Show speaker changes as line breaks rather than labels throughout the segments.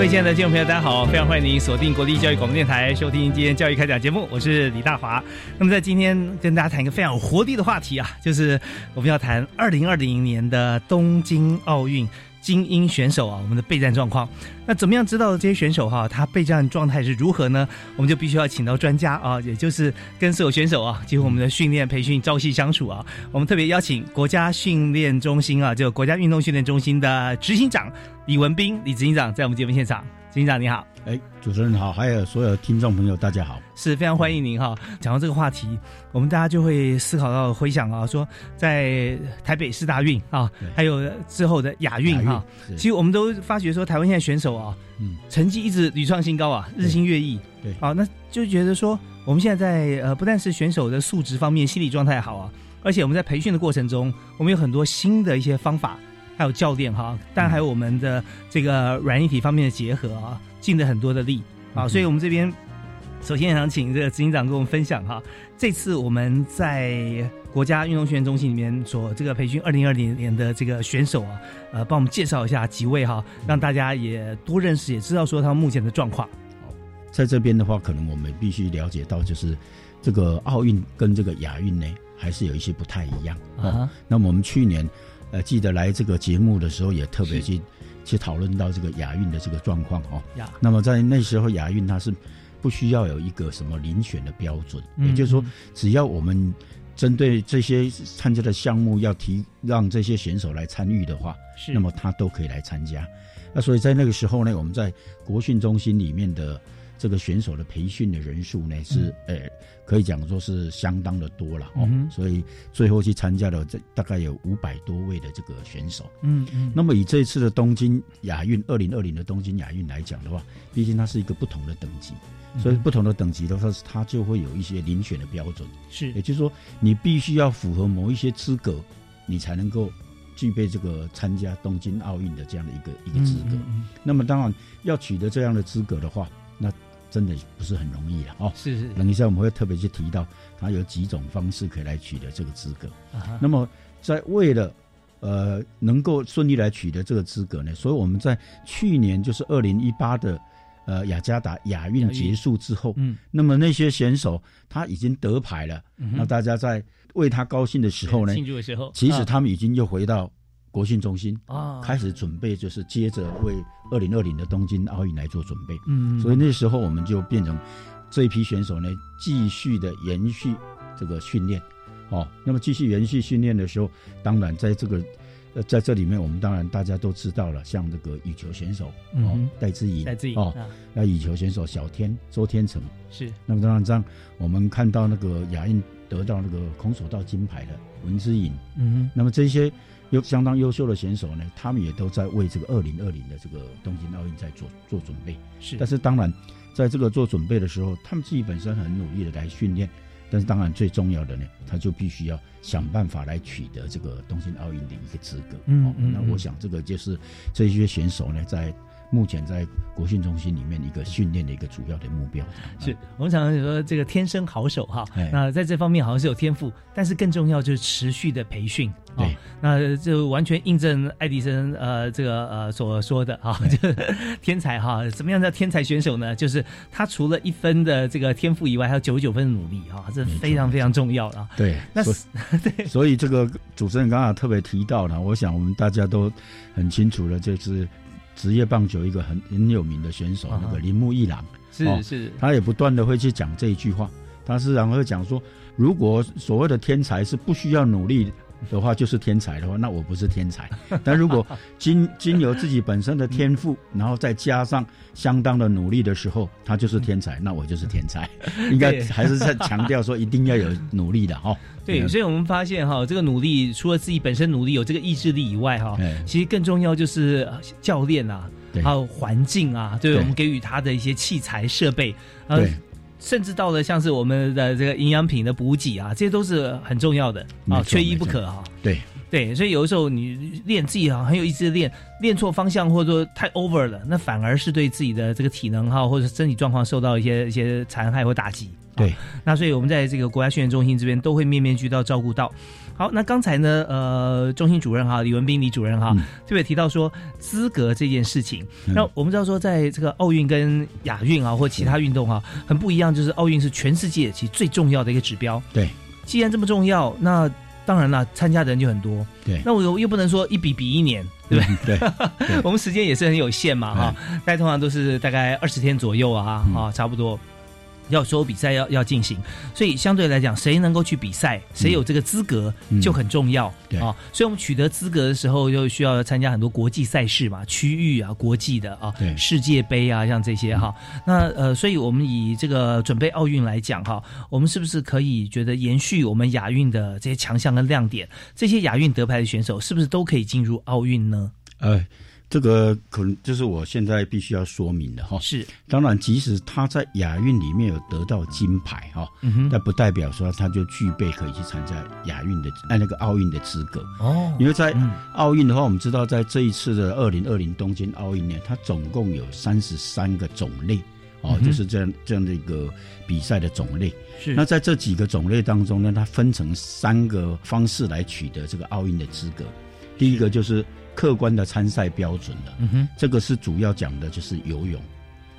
各位亲爱的听众朋友，大家好！非常欢迎您锁定国立教育广播电台，收听今天教育开讲节目，我是李大华。那么在今天跟大家谈一个非常有活力的话题啊，就是我们要谈二零二零年的东京奥运。精英选手啊，我们的备战状况，那怎么样知道这些选手哈，他备战状态是如何呢？我们就必须要请到专家啊，也就是跟所有选手啊，结合我们的训练培训朝夕相处啊。我们特别邀请国家训练中心啊，就国家运动训练中心的执行长李文斌李执行长在我们节目现场，执行长你好。
哎，主持人好，还有所有听众朋友，大家好，
是非常欢迎您哈。讲到这个话题，我们大家就会思考到回想啊，说在台北市大运啊，还有之后的亚运哈，其实我们都发觉说，台湾现在选手啊，嗯，成绩一直屡创新高啊，日新月异，
对，
啊，那就觉得说，我们现在在呃，不但是选手的素质方面、心理状态好啊，而且我们在培训的过程中，我们有很多新的一些方法，还有教练哈，当然还有我们的这个软硬体方面的结合啊。尽了很多的力啊，所以我们这边首先想请这个执行长跟我们分享哈，这次我们在国家运动训练中心里面所这个培训二零二零年的这个选手啊，呃，帮我们介绍一下几位哈，让大家也多认识，也知道说他们目前的状况。
在这边的话，可能我们必须了解到，就是这个奥运跟这个亚运呢，还是有一些不太一样啊。那我们去年呃，记得来这个节目的时候，也特别去。去讨论到这个亚运的这个状况哦，那么在那时候亚运它是不需要有一个什么遴选的标准，也就是说，只要我们针对这些参加的项目要提让这些选手来参与的话，
是
那么他都可以来参加。那所以在那个时候呢，我们在国训中心里面的。这个选手的培训的人数呢是呃，可以讲说是相当的多了哦，所以最后去参加了这大概有五百多位的这个选手。嗯嗯。那么以这一次的东京亚运二零二零的东京亚运来讲的话，毕竟它是一个不同的等级，所以不同的等级的话，它就会有一些遴选的标准。
是，
也就是说你必须要符合某一些资格，你才能够具备这个参加东京奥运的这样的一个一个资格。那么当然要取得这样的资格的话，那真的不是很容易了哦。
是是。
等一下我们会特别去提到，它有几种方式可以来取得这个资格。那么在为了呃能够顺利来取得这个资格呢，所以我们在去年就是二零一八的呃雅加达亚运结束之后，嗯，那么那些选手他已经得牌了，那大家在为他高兴的时候呢，
庆祝的时候，
其实他们已经又回到。国训中心啊，开始准备，就是接着为二零二零的东京奥运来做准备。嗯，所以那时候我们就变成这一批选手呢，继续的延续这个训练。哦，那么继续延续训练的时候，当然在这个呃在这里面，我们当然大家都知道了，像这个羽球选手哦，戴资颖，
戴资颖
哦，那羽球选手小天周天成
是。
那么当然这样，我们看到那个亚运得到那个空手道金牌的文之颖，嗯，那么这些。有相当优秀的选手呢，他们也都在为这个二零二零的这个东京奥运在做做准备。
是，
但是当然，在这个做准备的时候，他们自己本身很努力的来训练。但是当然最重要的呢，他就必须要想办法来取得这个东京奥运的一个资格。嗯嗯。那我想这个就是这些选手呢，在目前在国训中心里面一个训练的一个主要的目标。
是我们常常说这个天生好手哈
哎，
那在这方面好像是有天赋，但是更重要就是持续的培训。哦
对，
那就完全印证爱迪生呃这个呃所说的哈，就是天才哈，怎么样叫天才选手呢？就是他除了一分的这个天赋以外，还有九十九分的努力哈，这非常非常重要啊。
对，
那
所 以所以这个主持人刚刚特别提到了，我想我们大家都很清楚了，就是职业棒球一个很很有名的选手，
啊
那个铃木一朗，哦
是。是，
他也不断的会去讲这一句话，他是然后讲说，如果所谓的天才是不需要努力的话，就是天才的话，那我不是天才。但如果经经由自己本身的天赋，然后再加上相当的努力的时候，他就是天才，那我就是天才。应该
对
还是在强调说，一定要有努力的哈。
对，所以我们发现哈，这个努力除了自己本身努力有这个意志力以外哈
哎，
其实更重要就是呃教练啊，
对
还有环境啊，对
对
我们给予他的一些器材设备，呃
对，
甚至到了像是我们的这个营养品的补给啊，这些都是很重要的啊，缺一不可啊。
对
对，所以有的时候你练自己啊很有意思的练，练错方向或者说太 over 了，那反而是对自己的这个体能哈或者身体状况受到一些一些残害或打击。
对
啊那所以我们在这个国家训练中心这边都会面面俱到照顾到。好，那刚才呢，呃，中心主任哈，李文斌李主任哈，
嗯
特别提到说资格这件事情。
嗯
那我们知道说，在这个奥运跟亚运啊，或其他运动啊，很不一样，就是奥运是全世界其实最重要的一个指标。
对，
既然这么重要，那当然了，参加的人就很多。
对
那我又又不能说一比比一年，对不对？
对
我们时间也是很有限嘛，哈，大概通常都是大概二十天左右啊，
嗯
啊，差不多。要所有比赛要要进行，所以相对来讲，谁能够去比赛，谁有这个资格
嗯
就很重要、
对
啊。所以我们取得资格的时候，就需要参加很多国际赛事嘛，区域啊、国际的啊
对、
世界杯啊，像这些哈。那呃，所以我们以这个准备奥运来讲哈，我们是不是可以觉得延续我们亚运的这些强项跟亮点？这些亚运得牌的选手是不是都可以进入奥运呢？
呃，这个可能就是我现在必须要说明的哈。
是，
当然，即使他在亚运里面有得到金牌哈，
嗯，
但不代表说他就具备可以去参加亚运的哎那个奥运的资格。
哦
因为在
嗯
奥运的话，我们知道在这一次的二零二零东京奥运呢，它总共有三十三个种类哦，
嗯
就是这样这样的一个比赛的种类。
是
那在这几个种类当中呢，它分成三个方式来取得这个奥运的资格。第一个就是客观的参赛标准了，
嗯哼，
这个是主要讲的就是游泳。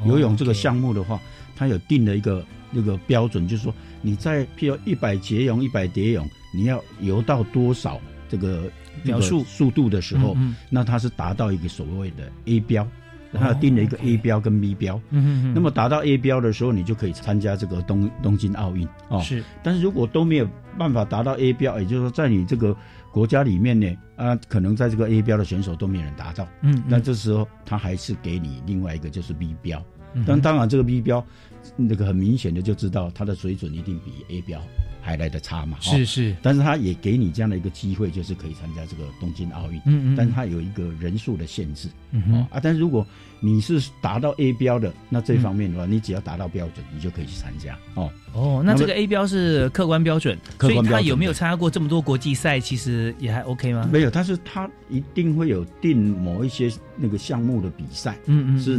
游泳这个项目的话，它有定了一个那个标准，就是说你在譬如一百节泳、一百蝶泳，你要游到多少这个
秒数。
这个速度的时候，
嗯
那它是达到一个所谓的 A 标，它有定了一个 A 标跟 B 标。那么达到 A 标的时候，你就可以参加这个东东京奥运哦。
是。
但是如果都没有办法达到 A 标，也就是说在你这个国家里面呢，啊，可能在这个 A 标的选手都没有人达到，
嗯，
那这时候他还是给你另外一个就是 B 标。
嗯
但当然这个 B 标，那个很明显的就知道他的水准一定比 A 标还来的差嘛。哦
是是，
但是他也给你这样的一个机会，就是可以参加这个东京奥运。
嗯嗯，
但是它有一个人数的限制。
嗯
啊，但是如果你是达到 A 标的，那这方面的话，你只要达到标准，你就可以去参加哦。
哦，那这个 A 标是客观标准，所以
客观标准
他有没有参加过这么多国际赛，其实也还 OK 吗？
没有，但是他一定会有定某一些那个项目的比赛，
嗯嗯，
是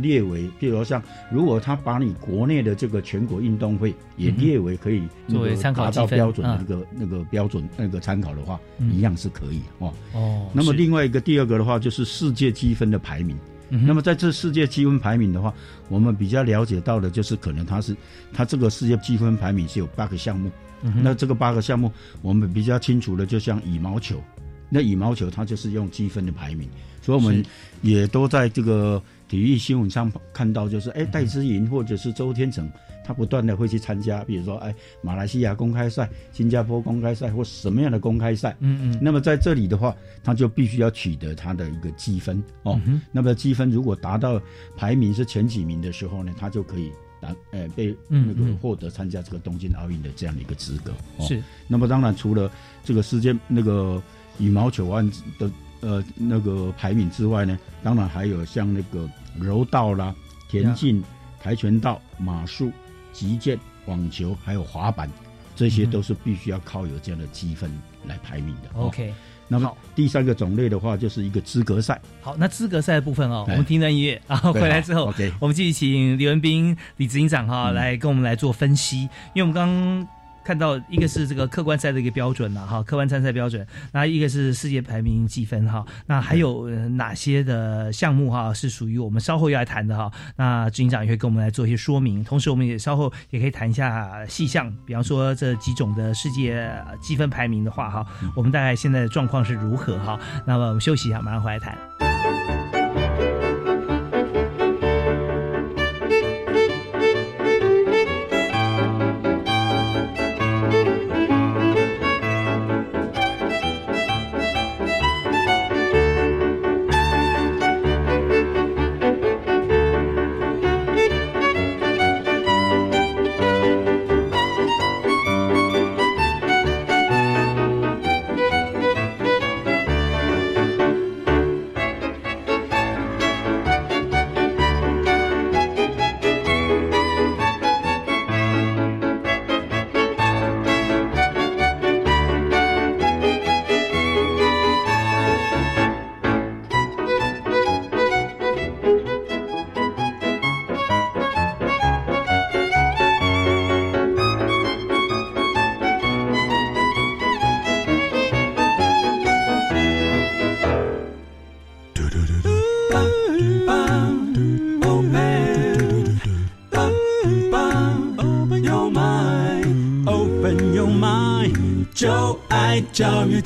列为，譬如像如果他把你国内的这个全国运动会也列为可以
作为参考
达到标准的
嗯
那个那个标准那个参考的话，
嗯
一样是可以哦。
哦，
那么另外一个第二个的话，就是世界积分的排名。那么在这世界积分排名的话，我们比较了解到的就是，可能它是它这个世界积分排名是有八个项目。
嗯
那这个八个项目，我们比较清楚的，就像羽毛球，那羽毛球它就是用积分的排名，所以我们也都在这个体育新闻上看到，就是哎戴资颖或者是周天成，他不断的会去参加，比如说哎马来西亚公开赛、新加坡公开赛或什么样的公开赛。
嗯嗯
那么在这里的话，他就必须要取得他的一个积分哦。
嗯
那么积分如果达到排名是前几名的时候呢，他就可以达呃被那个获得参加这个东京奥运的这样的一个资格。哦、
是
那么当然除了这个世界那个羽毛球案的呃那个排名之外呢，当然还有像那个柔道啦、田径、跆拳道、马术、击剑、网球，还有滑板。这些
嗯
都是必须要靠有这样的积分来排名的。哦
OK。
那么第三个种类的话，就是一个资格赛。
好，那资格赛的部分哦，我们听段音乐然后，回来之后
，OK，
我们继续请李文斌李执行长哈来跟我们来做分析，因为我们刚。看到一个是这个客观赛的一个标准了哈，客观参赛标准，那一个是世界排名积分哈，那还有哪些的项目哈是属于我们稍后要来谈的哈？那执行长也会跟我们来做一些说明，同时我们也稍后也可以谈一下细项，比方说这几种的世界积分排名的话哈，我们大概现在的状况是如何哈？那么我们休息一下，马上回来谈。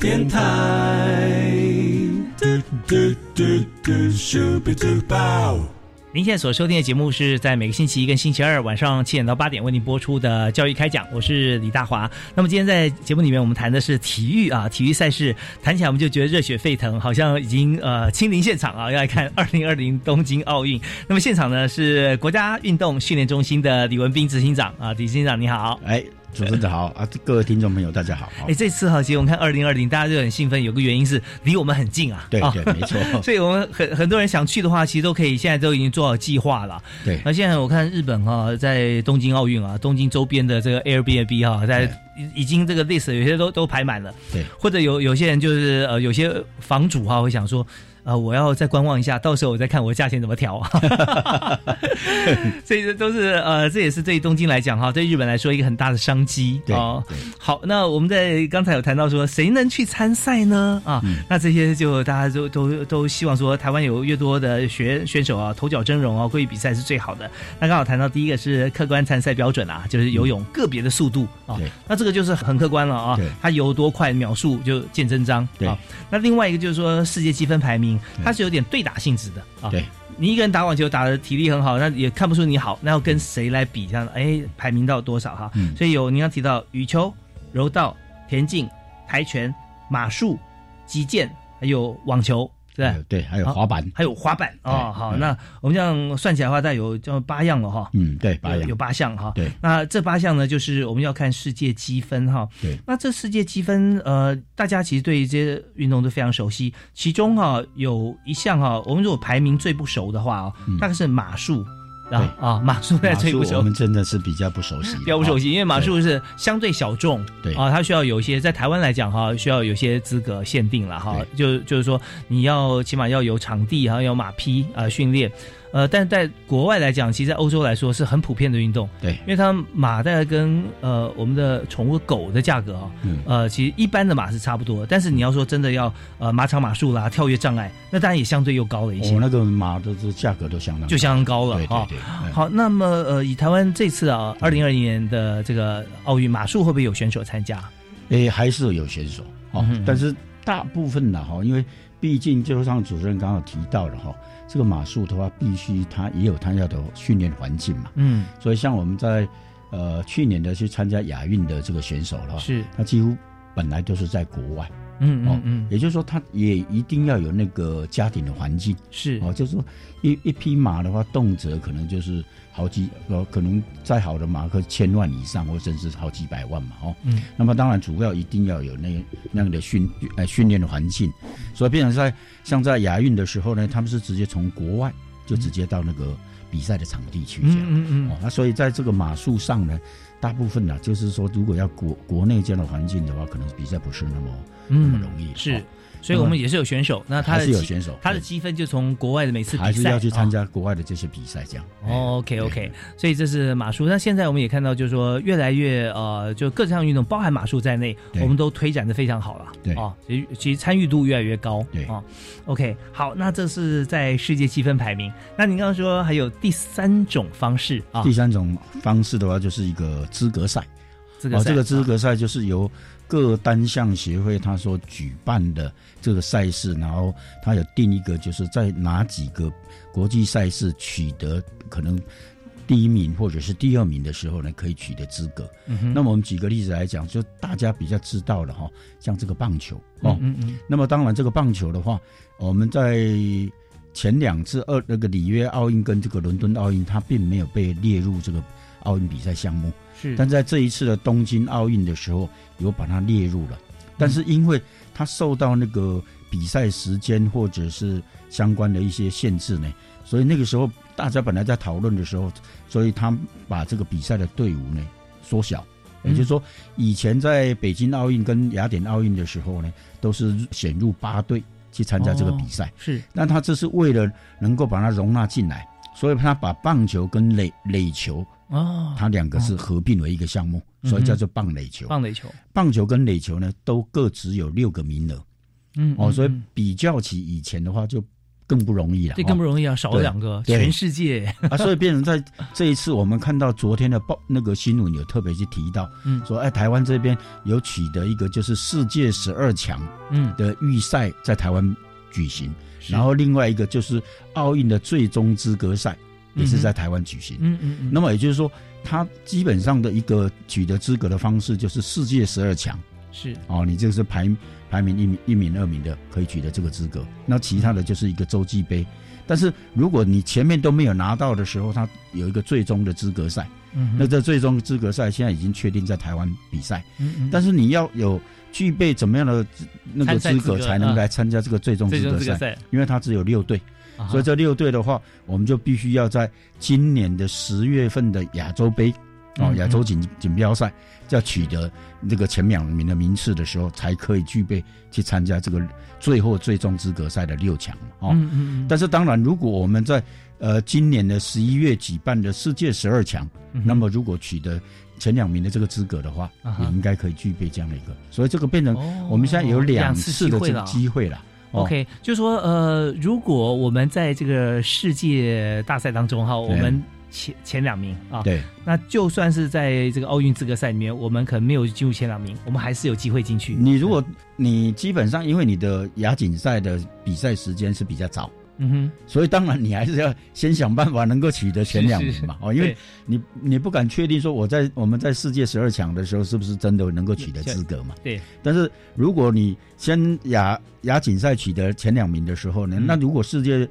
电台。您现在所收听的节目是在每个星期一跟星期二晚上七点到八点为您播出的教育开讲，我是李大华。那么今天在节目里面我们谈的是体育啊，体育赛事谈起来我们就觉得热血沸腾，好像已经呃亲临现场啊，要来看二零二零东京奥运。那么现场呢是国家运动训练中心的李文斌执行长啊，李执行长你好，
哎。主持人好啊，各位听众朋友大家好。
哎，这次哈，其实我们看二零二零，大家都很兴奋，有个原因是离我们很近啊。
对对，没错。
所以我们很很多人想去的话，其实都可以，现在都已经做好计划了。
对。
那现在我看日本哈，在东京奥运啊，东京周边的这个 Airbnb 哈，在已经这个 list 有些都都排满了。
对。
或者有有些人就是呃，有些房主哈会想说。啊，我要再观望一下，到时候我再看我价钱怎么调。所 以 这都是呃，这也是对东京来讲哈，对日本来说一个很大的商机
哦。
好，那我们在刚才有谈到说，谁能去参赛呢？啊，那这些就大家都都都希望说，台湾有越多的选选手啊，头角峥嵘啊，过去比赛是最好的。那刚好谈到第一个是客观参赛标准啊，就是游泳个别的速度啊，那这个就是很客观了啊，他游多快秒数就见真章。
对，
那另外一个就是说世界积分排名。它是有点对打性质的啊，
对，
你一个人打网球打的体力很好，那也看不出你好，那要跟谁来比？这样，哎，排名到多少哈？所以有你刚提到羽球、柔道、田径、跆拳、马术、击剑，还有网球。对
对，还有滑板，
还有滑板哦。好，那我们这样算起来的话，大概有叫八样了哈。
嗯，对，八样
有八项哈。
对，
那这八项呢，就是我们要看世界积分哈。
对，
那这世界积分，呃，大家其实对这些运动都非常熟悉。其中哈有一项哈，我们如果排名最不熟的话哦，大概是马术。
对
啊，马术在最不熟，
我们真的是比较不熟悉，
比较不熟悉，因为马术是相对小众，
对
啊，它需要有一些在台湾来讲哈，需要有些资格限定了哈，就就是说你要起码要有场地，还要有马匹啊训练。呃，但在国外来讲，其实在欧洲来说是很普遍的运动。
对，
因为它马大概跟呃我们的宠物狗的价格啊，呃，其实一般的马是差不多。但是你要说真的要呃马场马术啦、跳跃障碍，那当然也相对又高了一些。
我那个马的这价格都相当
就相当高了
哈。
好，那么呃，以台湾这次啊，二零二零年的这个奥运马术会不会有选手参加？
诶，还是有选手哦，但是大部分的哈，因为毕竟就像主持人刚刚提到的哈。这个马术的话，必须它也有它要的训练环境嘛。
嗯，
所以像我们在呃去年的去参加亚运的这个选手了，
是
他几乎本来就是在国外。
嗯嗯嗯，
也就是说，他也一定要有那个家庭的环境。
是
哦，就是说一一匹马的话，动辄可能就是好几呃，可能再好的马，克千万以上，或甚至好几百万嘛。哦，
嗯，
那么当然主要一定要有那那样的训呃训练的环境。所以，变成在像在亚运的时候呢，他们是直接从国外就直接到那个比赛的场地去。
嗯嗯嗯。
哦，那所以在这个马术上呢，大部分呢，就是说，如果要国国内这样的环境的话，可能比赛不是那么。那么容易
是，所以我们也是有选手。那他
是有选手
他的积分就从国外的每次比赛
还是要去参
哦
加国外的这些比赛，这样。
哦，OK OK，所以这是马术。那现在我们也看到，就是说越来越呃，就各项运动，包含马术在内，我们都推展的非常好了。
对
哦，其实其实参与度越来越高。
对
哦，OK，好，那这是在世界积分排名。那您刚刚说还有第三种方式啊
第，三种方式的话，就是一个资格赛。哦，
这个赛
这个资
啊
格赛就是由各单项协会他所举办的这个赛事，然后他有定一个，就是在哪几个国际赛事取得可能第一名或者是第二名的时候呢，可以取得资格。
嗯哼
那么我们举个例子来讲，就大家比较知道的哈，像这个棒球哦，
嗯嗯
那么当然，这个棒球的话，我们在前两次二那个里约奥运跟这个伦敦奥运，它并没有被列入这个奥运比赛项目。
是，
但在这一次的东京奥运的时候，有把它列入了。但是因为它受到那个比赛时间或者是相关的一些限制呢，所以那个时候大家本来在讨论的时候，所以他把这个比赛的队伍呢缩小。也就是说，以前在北京奥运跟雅典奥运的时候呢，都是选入八队去参加这个比赛。
是
那他这是为了能够把它容纳进来，所以他把棒球跟垒垒球，
哦，
它两个是合并为一个项目，
嗯
所以叫做棒垒球。
棒垒球，
棒球跟垒球呢，都各只有六个名额。
嗯
哦，所以
嗯。
比较起以前的话，就更不容易了。
这更不
哦
容易啊，少了两个，全世界，
啊，所以变成在这一次，我们看到昨天的报那个新闻有特别去提到，
嗯。
说哎，台湾这边有取得一个就是世界十二强
嗯，
的预赛在台湾举行，
是
然后另外一个就是奥运的最终资格赛也是在台湾举行。
嗯嗯嗯，
那么也就是说，它基本上的一个取得资格的方式就是世界十二强。
是。
哦，你这个是排排名一名一名二名的可以取得这个资格，那其他的就是一个洲际杯。但是如果你前面都没有拿到的时候，它有一个最终的资格赛，
嗯，
那这最终资格赛现在已经确定在台湾比赛，
嗯嗯，
但是你要有具备怎么样的资那个资格才能来参加这个最终资格赛？因为它只有六队，所以这六队的话，我们就必须要在今年的十月份的亚洲杯哦
嗯，
亚洲锦锦标赛，要取得那个前两名的名次的时候，才可以具备去参加这个最后最终资格赛的六强哦。
嗯嗯嗯，
但是当然，如果我们在呃今年的十一月举办的世界十二强，那么如果取得前两名的这个资格的话，
啊
也应该可以具备这样的一个，所以这个变成
哦
我们现在有两
次
次的这个
机会了。OK，就是说呃，如果我们在这个世界大赛当中哈，我们前前两名啊，
对，
那就算是在这个奥运资格赛里面，我们可能没有进入前两名，我们还是有机会进去。
你如果你基本上因为你的亚锦赛的比赛时间是比较早，
嗯哼，
所以当然你还是要先想办法能够取得前两名嘛。哦，因为你你不敢确定说我在我们在世界十二强的时候是不是真的能够取得资格嘛？
对，
但是如果你先亚亚锦赛取得前两名的时候呢，
嗯
那如果世界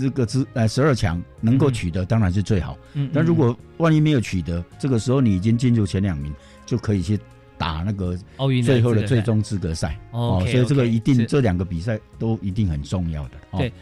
这个资呃十二强能够取得，当然是最好。
嗯，
但如果万一没有取得，这个时候你已经进入前两名，就可以去打那个
奥运
最后的最终资格赛。哦所以这个一定这两个比赛都一定很重要的。哦
对，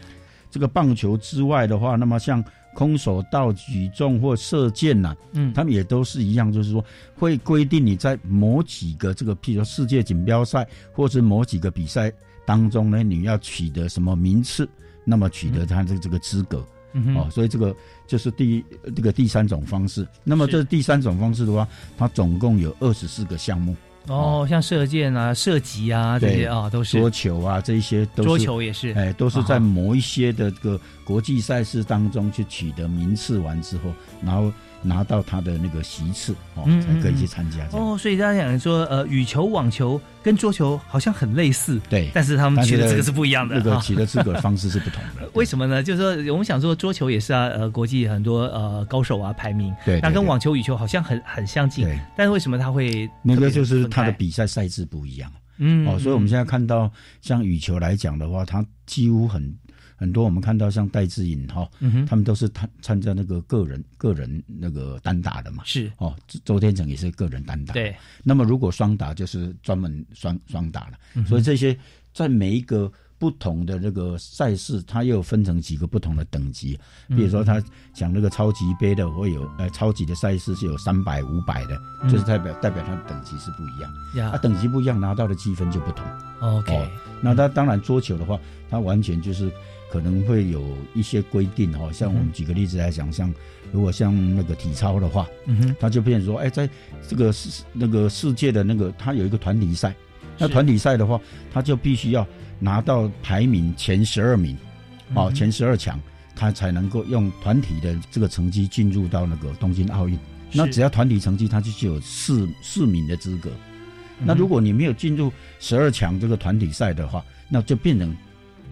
这个棒球之外的话，那么像空手道、举重或射箭呐、
嗯，
他们也都是一样，就是说会规定你在某几个这个，譬如说世界锦标赛或是某几个比赛当中呢，你要取得什么名次，那么取得他的这个资格。哦，所以这个就是第这个第三种方式。那么
是
这第三种方式的话，它总共有二十四个项目，
哦，像射箭啊、射击啊这些啊，都是。
桌球啊这一些都是
桌球也是，
哎，都是在某一些的这个国际赛事当中去取得名次完之后，然后拿到他的那个席次哦，
嗯
才可以去参加。
哦，所以大家讲说，呃，羽球、网球跟桌球好像很类似，
对，
但是他们取的这个是不一样的
那个
啊。
取得资格的方式是不同的。
为什么呢？就是说，我们想说桌球也是啊，呃，国际很多呃高手啊排名，
对，
那跟网球、羽球好像很很相近，
对
但是为什么他会
那个就是他的比赛赛制不一样
嗯
哦，所以我们现
在
在看到像羽球来讲的话，它几乎很很多，我们看到像戴志颖哈，他们都是参参加那个个人个人那个单打的嘛。
是
哦，周周天成也是个人单打。
对，
那么如果双打就是专门双双打了，
嗯
所以这些在每一个不同的那个赛事，它又分成几个不同的等级。比如说，他讲那个超级杯的会有呃超级的赛事是有三百、五百的，就是代表代表它的等级是不一样。啊，等级不一样，拿到的积分就不同。
OK，
那他当然桌球的话，他完全就是可能会有一些规定哈。像我们举个例子来讲，像如果像那个体操的话，嗯哼，他就变成说，哎，在这个世那个世界的那个，他有一个团体赛。那团体赛的话，他就必须要拿到排名前十二名，哦，前十二强，他才能够用团体的这个成绩进入到那个东京奥运。那只要团体成绩，他就就有四四名的资格。那如果你没有进入十二强这个团体赛的话，那就变成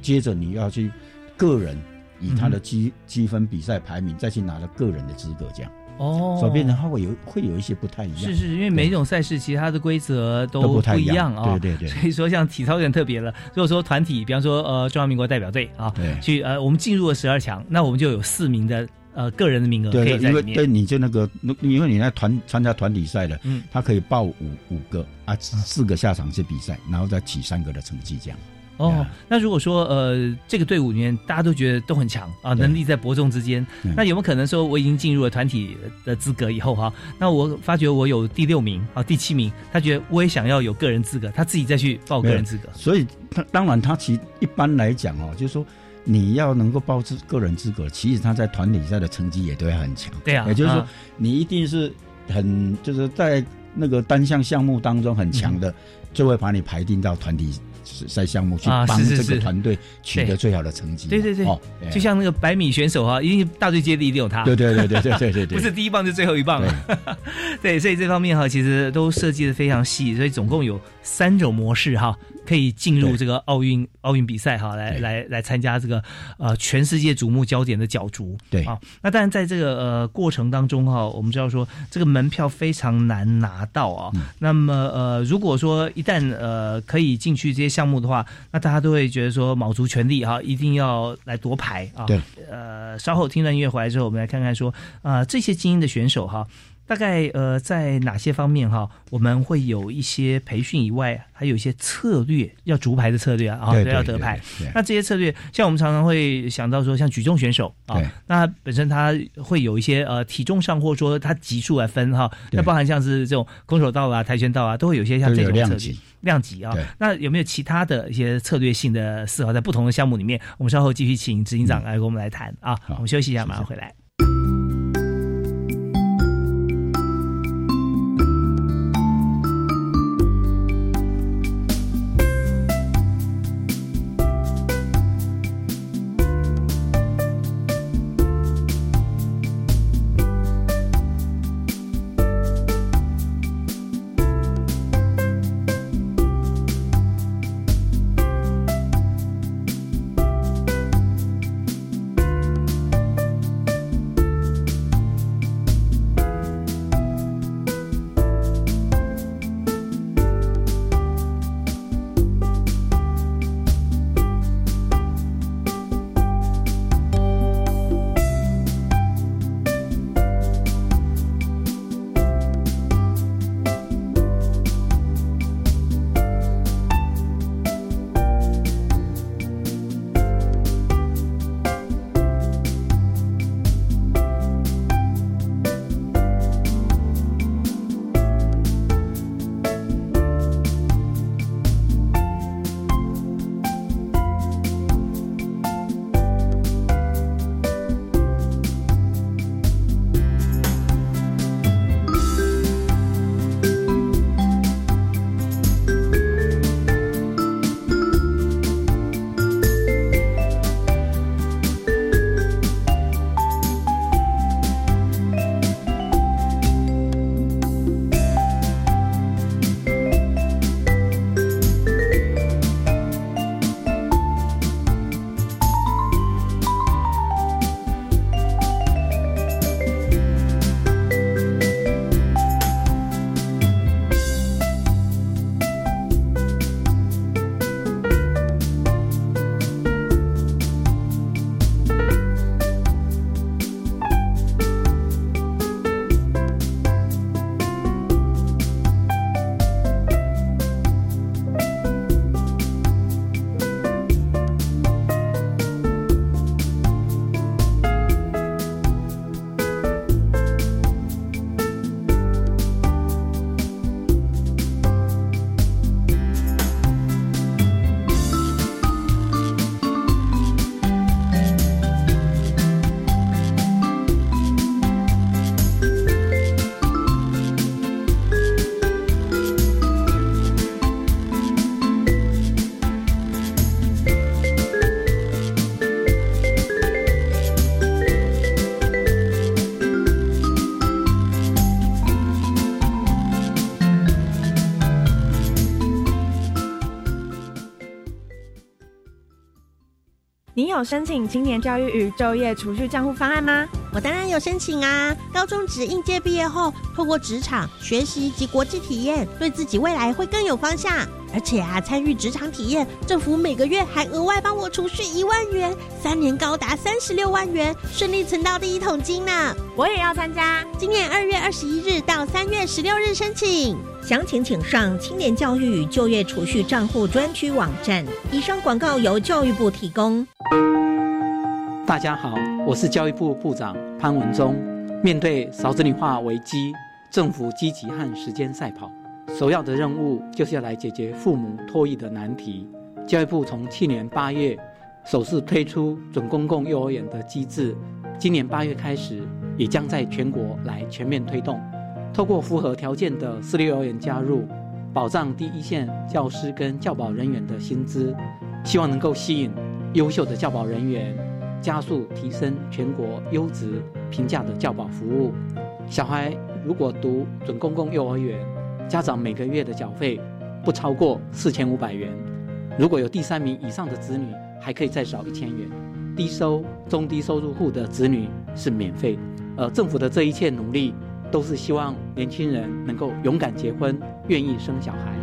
接着你要去个人以他的积积分比赛排名再去拿了个人的资格，这样。哦，所以变成它会有会有一些不太一样，
是是，因为每一种赛事其他的规则都
不太
一样
啊，对对对。
所以说像体操有点特别了，如果说团体，比方说呃中华民国代表队啊，对去呃我们进入了十二强，那我们就有四名的呃个人的名额可以在里面。
对，你就那个，因为你在团参加团体赛的，嗯，他可以报五五个啊，四个下场去比赛，然后再起三个的成绩这样。
哦，那如果说呃，这个队伍里面大家都觉得都很强啊，能力在伯仲之间，那有没有可能说我已经进入了团体的资格以后哈，那我发觉我有第六名啊，第七名，他觉得我也想要有个人资格，他自己再去报个人资格。
所以他当然他其一般来讲哦，就是说你要能够报资个人资格，其实他在团体赛的成绩也都会很强。
对啊，
也就是说你一定是很就是在那个单项项目当中很强的，就会把你排定到团体。赛项目去帮这个团队取得最好的成绩。
对对对，就像那个百米选手哈，一定大队接力一定有他。
对对对对对对对，
不是第一棒就最后一棒了。对，所以这方面哈，其实都设计的非常细，所以总共有三种模式哈。可以进入这个奥运奥运比赛哈，来来来参加这个呃全世界瞩目焦点的角逐。
对
啊，那当然在这个呃过程当中哈，我们知道说这个门票非常难拿到啊。那么呃，如果说一旦呃可以进去这些项目的话，那大家都会觉得说卯足全力哈，一定要来夺牌啊。
对，
呃，稍后听段音乐回来之后，我们来看看说啊这些精英的选手哈。大概呃，在哪些方面哈，我们会有一些培训以外，还有一些策略要逐牌的策略啊，要得牌。那这些策略，像我们常常会想到说，像举重选手啊，那本身他会有一些呃体重上，或者说他级数来分哈。那包含像是这种空手道啊、跆拳道啊，都会有一些像这种
策略
量级啊。那有没有其他的一些策略性的思考，在不同的项目里面？我们稍后继续请执行长来跟我们来谈啊。我们休息一下，马上回来。
有申请青年教育与就业储蓄账户方案吗？
我当然有申请啊！高中职应届毕业后，透过职场学习及国际体验，对自己未来会更有方向。而且啊，参与职场体验，政府每个月还额外帮我储蓄一万元，三年高达三十六万元，顺利存到第一桶金呢！
我也要参加，
今年二月二十一日到三月十六日申请，
详情请上青年教育与就业储蓄账户专区网站。以上广告由教育部提供。
大家好，我是教育部部长潘文忠。面对少子女化危机，政府积极和时间赛跑。首要的任务就是要来解决父母托育的难题。教育部从去年八月首次推出准公共幼儿园的机制，今年八月开始，也将在全国来全面推动。透过符合条件的私立幼儿园加入，保障第一线教师跟教保人员的薪资，希望能够吸引优秀的教保人员，加速提升全国优质平价的教保服务。小孩如果读准公共幼儿园，家长每个月的缴费不超过四千五百元，如果有第三名以上的子女，还可以再少一千元。低收、中低收入户的子女是免费。呃政府的这一切努力，都是希望年轻人能够勇敢结婚，愿意生小孩。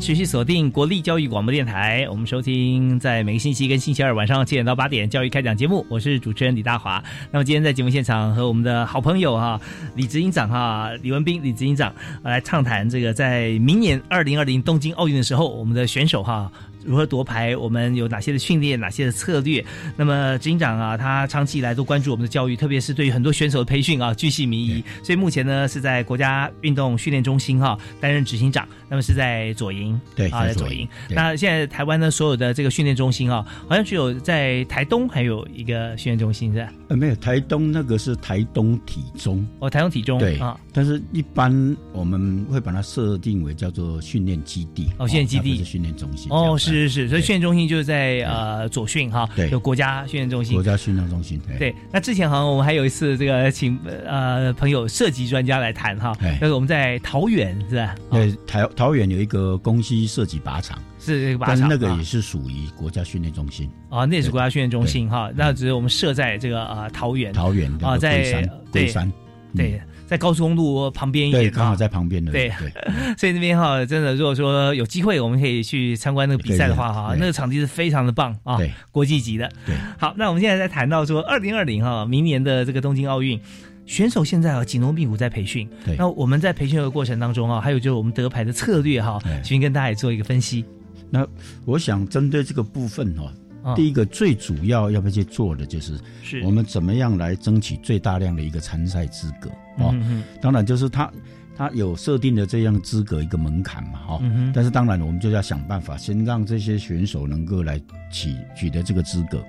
持续锁定国立教育广播电台，我们收听在每个星期跟星期二晚上七点到八点教育开讲节目，我是主持人李大华。那么今天在节目现场和我们的好朋友哈李执行长哈李文斌李执行长来畅谈这个在明年二零二零东京奥运的时候，我们的选手哈。如何夺牌？我们有哪些的训练？哪些的策略？那么执行长啊，他长期以来都关注我们的教育，特别是对于很多选手的培训啊，巨细靡遗。所以目前呢是在国家运动训练中心哈担任执行长。那么是在左营
对
啊，在左营。那现在台湾呢所有的这个训练中心啊，好像只有在台东还有一个训练中心是吧？
呃，没有，台东那个是台东体中
哦，台东体中
对啊。但是一般我们会把它设定为叫做训练基地
哦，训练基地
是训练中心
哦，是。是是是，所以训练中心就是在呃左训哈，
对，
有国家训练中心，
国家训练中心。
对，那之前好像我们还有一次这个请呃朋友射击专家来谈哈，那是我们在桃园是吧？
对，桃桃园有一个公西射击靶场，
是这个靶场，但
那个也是属于国家训练中心。
啊，那也是国家训练中心哈，那只是我们设在这个呃桃园，
桃园
啊，在
龟山，
对。在高速公路旁边一点，
刚好在旁边的。
对，所以那边哈，真的，如果说有机会，我们可以去参观那个比赛的话哈，那个场地是非常的棒啊，国际级的。
对，
好，那我们现在在谈到说二零二零哈，明年的这个东京奥运选手现在啊紧锣密鼓在培训。
对，
那我们在培训的过程当中啊，还有就是我们得牌的策略哈，先跟大家也做一个分析。
那我想针对这个部分哈。第一个最主要要不要去做的就是，
是
我们怎么样来争取最大量的一个参赛资格哦。当然就是他他有设定的这样资格一个门槛嘛哈。但是当然我们就要想办法先让这些选手能够来取取得这个资格。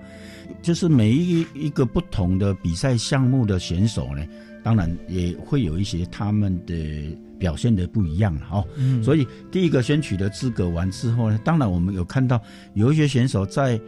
就是每一一个不同的比赛项目的选手呢，当然也会有一些他们的。表现的不一样了哦，所以第一个先取得资格完之后呢，当然我们有看到有一些选手在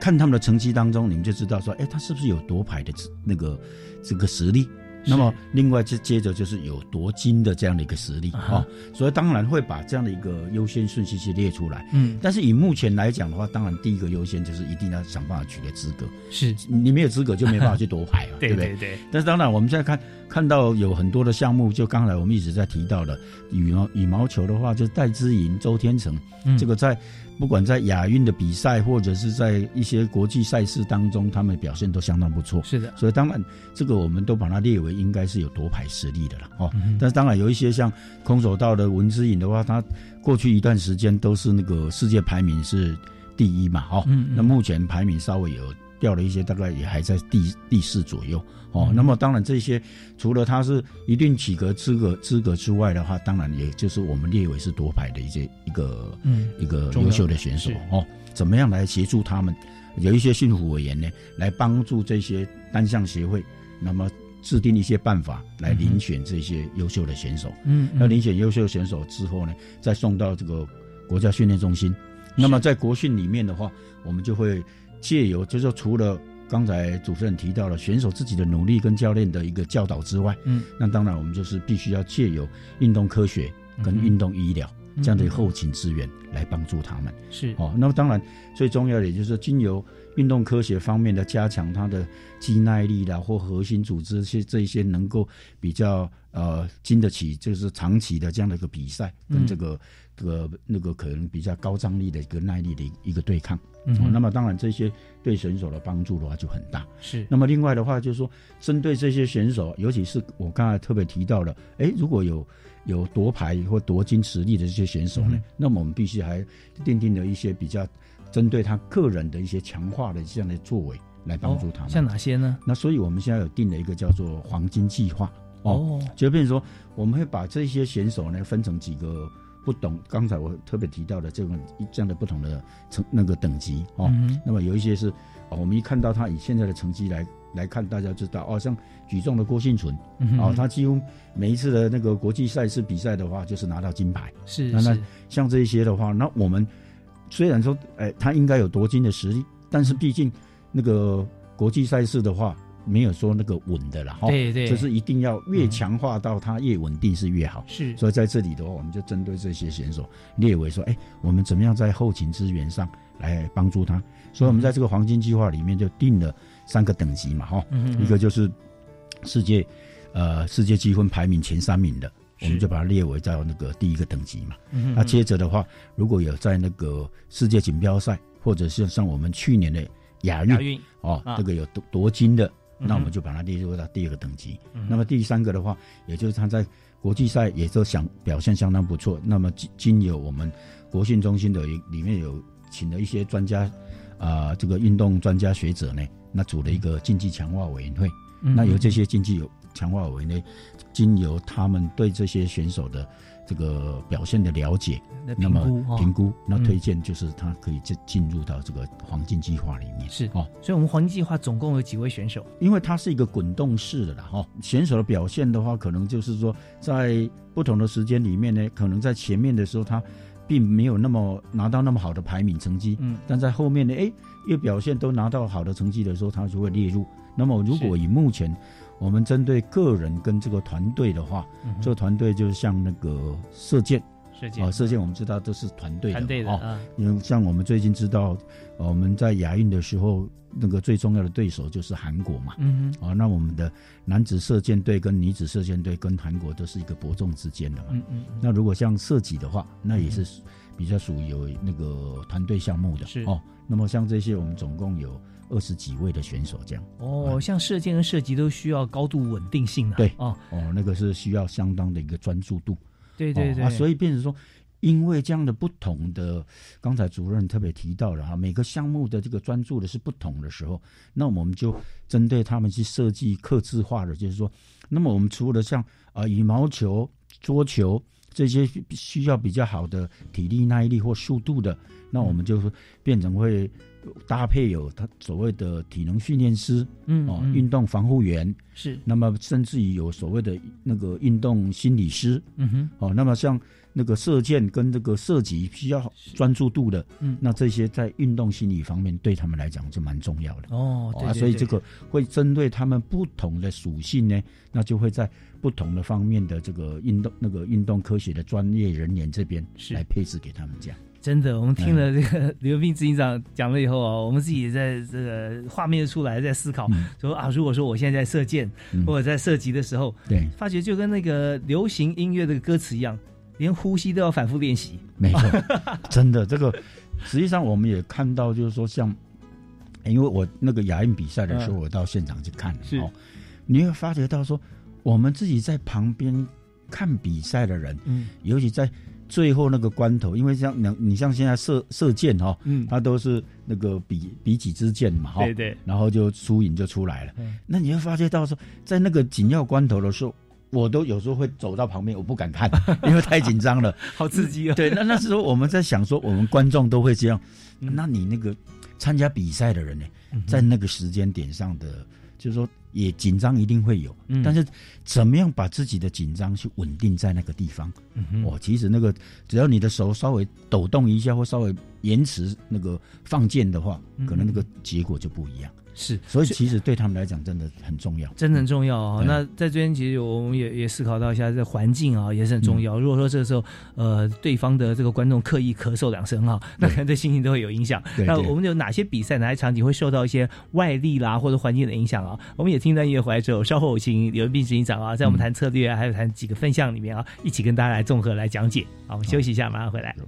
看他们的成绩当中，你们就知道说，哎，他是不是有夺牌的那个这个实力？那么，另外接接着就是有夺金的这样的一个实力啊，所以当然会把这样的一个优先顺序去列出来。嗯，但是以目前来讲的话，当然第一个优先就是一定要想办法取得资格。
是
你没有资格就没办法去夺牌啊，对不对？
对。
但是当然，我们现在看看到有很多的项目，就刚才我们一直在提到的羽毛羽毛球的话，就是戴资颖、周天成，这个在。不管在亚运的比赛，或者是在一些国际赛事当中，他们表现都相当不错。
是的，
所以当然这个我们都把它列为应该是有夺牌实力的了哦。但是当然有一些像空手道的文之颖的话，他过去一段时间都是那个世界排名是第一嘛，哦，那目前排名稍微有掉了一些，大概也还在第第四左右哦。那么当然这些除了他是一定起格资格资格之外的话，当然也就是我们列为是夺牌的一些一个嗯一个优秀的选手哦。怎么样来协助他们？有一些训辅委员呢，来帮助这些单项协会，那么制定一些办法来遴选这些优秀的选手。嗯，那遴选优秀选手之后呢，再送到这个国家训练中心。那么在国训里面的话，我们就会借由，就是说除了刚才主持人提到了选手自己的努力跟教练的一个教导之外，嗯，那当然我们就是必须要借由运动科学跟运动医疗。这样的后勤资源来帮助他们，
是
哦。那么当然最重要的，也就是经由运动科学方面的加强，它的肌耐力啦，或核心组织这这一些能够比较呃经得起，就是长期的这样的一个比赛，跟这个这个那个可能比较高张力的一个耐力的一个对抗。嗯，那么当然这些对选手的帮助的话就很大。
是。
那么另外的话就是说，针对这些选手，尤其是我刚才特别提到的，哎，如果有。有夺牌或夺金实力的这些选手呢，那么我们必须还奠定了一些比较针对他个人的一些强化的这样的作为来帮助他们。
像哪些呢？
那所以我们现在有定了一个叫做黄金计划哦，就变成说我们会把这些选手呢分成几个不懂。刚才我特别提到的这种这样的不同的成那个等级哦，那么有一些是我们一看到他以现在的成绩来。来看，大家知道哦，像举重的郭信存，哦，他几乎每一次的那个国际赛事比赛的话，就是拿到金牌。
是，
那那像这一些的话，那我们虽然说，哎，他应该有夺金的实力，但是毕竟那个国际赛事的话，没有说那个稳的了哈。
对对，
就是一定要越强化到他越稳定是越好。
是，
所以在这里的话，我们就针对这些选手列为说，哎，我们怎么样在后勤资源上来帮助他？所以我们在这个黄金计划里面就定了。三个等级嘛，哈，一个就是世界，呃，世界积分排名前三名的，我们就把它列为在那个第一个等级嘛。那接着的话，如果有在那个世界锦标赛，或者是像我们去年的亚运，哦，这个有夺夺金的，那我们就把它列入到第二个等级。那么第三个的话，也就是他在国际赛也就想表现相当不错。那么今今有我们国训中心的里面有请了一些专家，啊，这个运动专家学者呢。那组了一个竞技强化委员会，那由这些竞技有强化委员会，经由他们对这些选手的这个表现的了解，那么评估，那推荐就是他可以进进入到这个黄金计划里面。
是哦，所以我们黄金计划总共有几位选手？
因为它是一个滚动式的啦，哈，选手的表现的话，可能就是说在不同的时间里面呢，可能在前面的时候他。并没有那么拿到那么好的排名成绩，嗯，但在后面呢，哎，越表现都拿到好的成绩的时候，他就会列入。那么，如果以目前我们针对个人跟这个团队的话，这个团队就像那个射箭。
啊，
射箭我们知道都是团队
的
啊，因为像我们最近知道，我们在亚运的时候，那个最重要的对手就是韩国嘛，嗯嗯，啊，那我们的男子射箭队跟女子射箭队跟韩国都是一个伯仲之间的嘛，嗯嗯，那如果像射击的话，那也是比较属于有那个团队项目的，
是。
哦，那么像这些我们总共有二十几位的选手这样，
哦，像射箭跟射击都需要高度稳定性的，
对，哦。哦，那个是需要相当的一个专注度。
对对对，
啊，所以变成说，因为这样的不同的，刚才主任特别提到了哈，每个项目的这个专注的是不同的时候，那我们就针对他们去设计刻制化的，就是说，那么我们除了像啊羽毛球、桌球这些需要比较好的体力耐力或速度的，那我们就变成会。搭配有他所谓的体能训练师，嗯，哦，运动防护员
是，
那么甚至于有所谓的那个运动心理师，嗯哼，哦，那么像那个射箭跟这个射击需要专注度的，嗯，那这些在运动心理方面对他们来讲就蛮重要的。
哦，啊，
所以这个会针对他们不同的属性呢，那就会在不同的方面的这个运动那个运动科学的专业人员这边来配置给他们这样。
真的，我们听了这个 刘斌执行长讲了以后啊，我们自己在这个画面出来，在思考说啊，如果说我现在在射箭或者在射击的时候，
对，
发觉就跟那个流行音乐的歌词一样，连呼吸都要反复练习。
没错，真的，这个实际上我们也看到，就是说像，因为我那个亚运比赛的时候，我到现场去看，
是，
你会发觉到说，我们自己在旁边看比赛的人，
嗯，
尤其在最后那个关头，因为像你你像现在射射箭哈，
嗯，
它都是那个比比几支箭嘛，哈，
对对，
然后就输赢就出来了。
嗯。
那你会发觉到说，在那个紧要关头的时候，我都有时候会走到旁边，我不敢看，因为太紧张了，
好刺激哦。
对，那那时候我们在想说，我们观众都会这样，
嗯。
那你那个参加比赛的人呢，在那个时间点上的，就是说也紧张一定会有，
嗯
但是怎么样把自己的紧张去稳定在那个地方？
嗯
哦，其实那个只要你的手稍微抖动一下，或稍微延迟那个放箭的话，
嗯
可能那个结果就不一样。
是，
所以其实对他们来讲真的很重要。
真的很重要哦。那在这边其实我们也也思考到一下，这环境啊也是很重要。如果说这个时候呃对方的这个观众刻意咳嗽两声哈，那可能对心情都会有影响。那我们有哪些比赛、哪些场景会受到一些外力啦或者环境的影响啊？我们也听到音乐回来之后，稍后请刘文斌执行长啊，在我们谈策略啊，还有谈几个分项里面啊，一起跟大家来综合来讲解。好，我们休息一下，马上回来。
就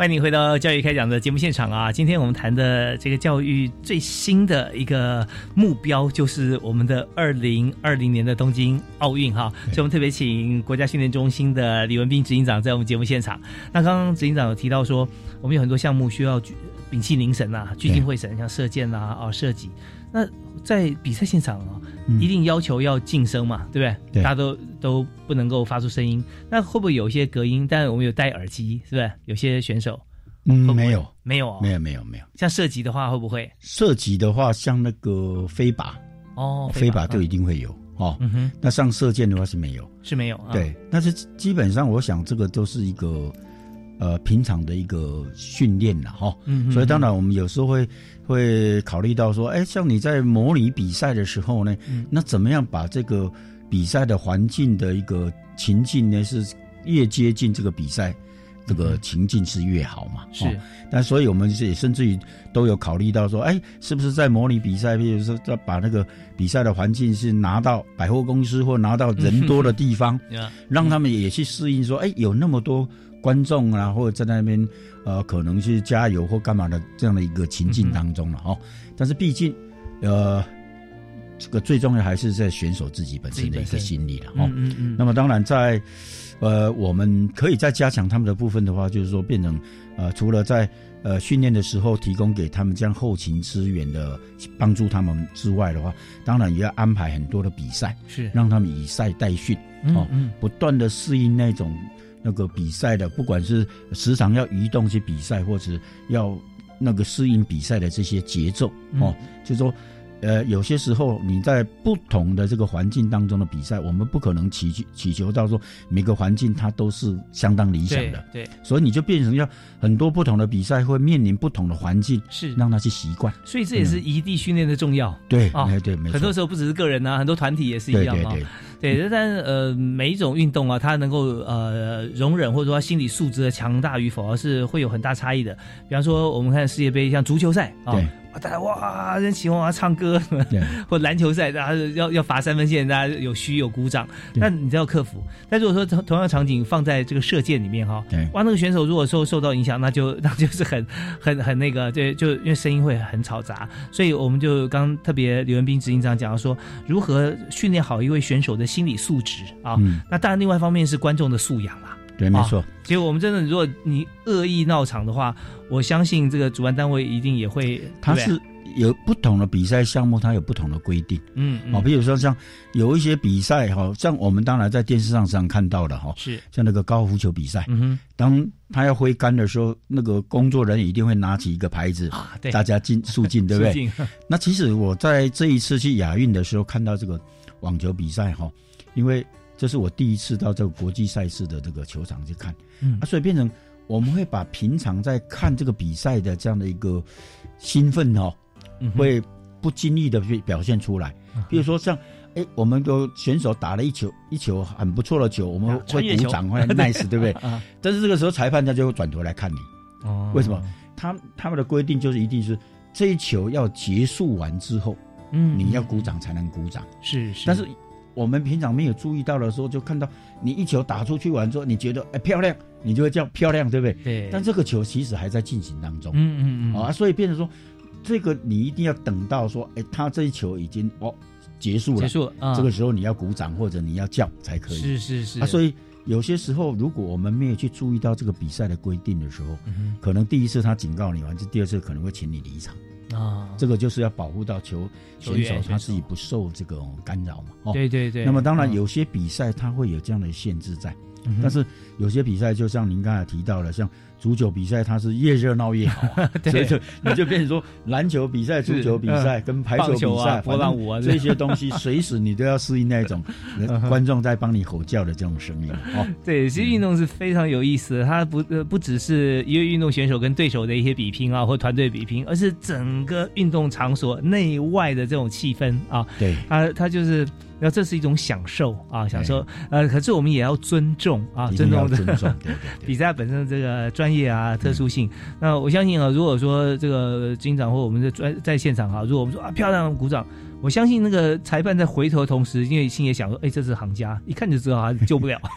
欢迎你回到教育开讲的节目现场啊！今天我们谈的这个教育最新的一个目标，就是我们的二零二零年的东京奥运哈。所以我们特别请国家训练中心的李文斌执行长在我们节目现场。那刚刚执行长有提到说，我们有很多项目需要举屏气凝神啊，聚精会神，像射箭啊、啊射击。那在比赛现场啊，一定要求要晋升嘛，对不对？
对
大家都都不能够发出声音。那会不会有一些隔音？但我们有戴耳机，是不是？有些选手
嗯，没有，
没有、哦，
没有，没有，没有。
像射击的话，会不会？
射击的话，像那个飞靶，
哦，
飞靶就一定会有哦。
嗯哼，
那上射箭的话是没有，
是没有。啊、
对，但是基本上我想这个都是一个呃平常的一个训练了哈。
嗯哼
所以当然我们有时候会会考虑到说，哎，像你在模拟比赛的时候呢，
嗯
那怎么样把这个比赛的环境的一个情境呢，是越接近这个比赛。这个情境是越好嘛？
是
哦，但所以我们也甚至于都有考虑到说，哎，是不是在模拟比赛，比如说要把那个比赛的环境是拿到百货公司或拿到人多的地方，
嗯
让他们也去适应说，哎，有那么多观众啊，或者在那边呃，可能是加油或干嘛的这样的一个情境当中了哦。但是毕竟，呃，这个最重要还是在选手自己本身的一个心理了哈。
嗯嗯嗯。
那么当然在。呃，我们可以再加强他们的部分的话，就是说变成呃，除了在呃训练的时候提供给他们这样后勤资源的帮助他们之外的话，当然也要安排很多的比赛，
是
让他们以赛代训，哦，
嗯
不断的适应那种那个比赛的，不管是时常要移动去比赛，或者要那个适应比赛的这些节奏，哦，就是说。呃，有些时候你在不同的这个环境当中的比赛，我们不可能祈求祈求到说每个环境它都是相当理想的，
对，对
所以你就变成要很多不同的比赛会面临不同的环境，
是
让他去习惯。
所以这也是异地训练的重要。
对，
啊，
对，没错。
很多时候不只是个人啊，很多团体也是一样啊。
对
对，但呃，每一种运动啊，它能够呃容忍或者说心理素质的强大与否，而是会有很大差异的。比方说，我们看世界杯，像足球赛啊。大家哇，人起哄啊，唱歌，或篮球赛，大家要要罚三分线，大家有嘘有鼓掌，那你都要克服。但如果说同同样场景放在这个射箭里面哈，哇，那个选手如果受受到影响，那就 那就是很很很那个，对，就因为声音会很嘈杂，所以我们就刚特别刘文斌执行长讲到说，如何训练好一位选手的心理素质啊。
嗯、
那当然，另外一方面是观众的素养啦。
对，没错。
其实我们真的，如果你恶意闹场的话，我相信这个主办单位一定也会。
他是有不同的比赛项目，它有不同的规定。
嗯，
哦，比如说像有一些比赛哈，像我们当然在电视上上看到的哈，
是
像那个高尔夫球比赛，
嗯哼，
当他要挥杆的时候，那个工作人员一定会拿起一个牌子
啊，对，
大家进肃静，对不对？那其实我在这一次去亚运的时候看到这个网球比赛哈，因为这是我第一次到这个国际赛事的这个球场去看，
嗯，
啊，所以变成我们会把平常在看这个比赛的这样的一个兴奋哦，会不经意的表现出来。比如说像，哎，我们的选手打了一球一球很不错的球，我们会鼓掌，会 nice，对不对？但是这个时候裁判他就会转头来看你，
哦，
为什么？他他们的规定就是一定是这一球要结束完之后，
嗯，
你要鼓掌才能鼓掌，
是是，
但是。我们平常没有注意到的时候，就看到你一球打出去完之后，你觉得哎漂亮，你就会叫漂亮，对不对？
对。
但这个球其实还在进行当中，
嗯嗯嗯。
啊，所以变成说，这个你一定要等到说，哎，他这一球已经哦结束了，
结束了，
这个时候你要鼓掌或者你要叫才可以。
是是是。
啊，所以有些时候如果我们没有去注意到这个比赛的规定的时候，可能第一次他警告你完，就第二次可能会请你离场。
啊，
这个就是要保护到球选手他自己不受这个干扰嘛。
哦，对对对。
那么当然有些比赛它会有这样的限制在，但是有些比赛就像您刚才提到的，像。足球比赛它是越热闹越好，所以就你就变成说篮球比赛、足球比赛跟排球比赛、
波浪舞啊
这些东西，随时你都要适应那种 观众在帮你吼叫的这种声音。哦，
对，其实运动是非常有意思的，它不呃不只是一位运动选手跟对手的一些比拼啊，或团队比拼，而是整个运动场所内外的这种气氛啊。
对，
它它就是。那这是一种享受啊，享受。呃，可是我们也要尊重啊，尊重
尊重
比赛本身这个专业啊、特殊性。那我相信啊，如果说这个警长或我们的专在现场哈，如果我们说啊漂亮鼓掌，我相信那个裁判在回头的同时，因为心也想说，哎，这是行家，一看就知道他救不了。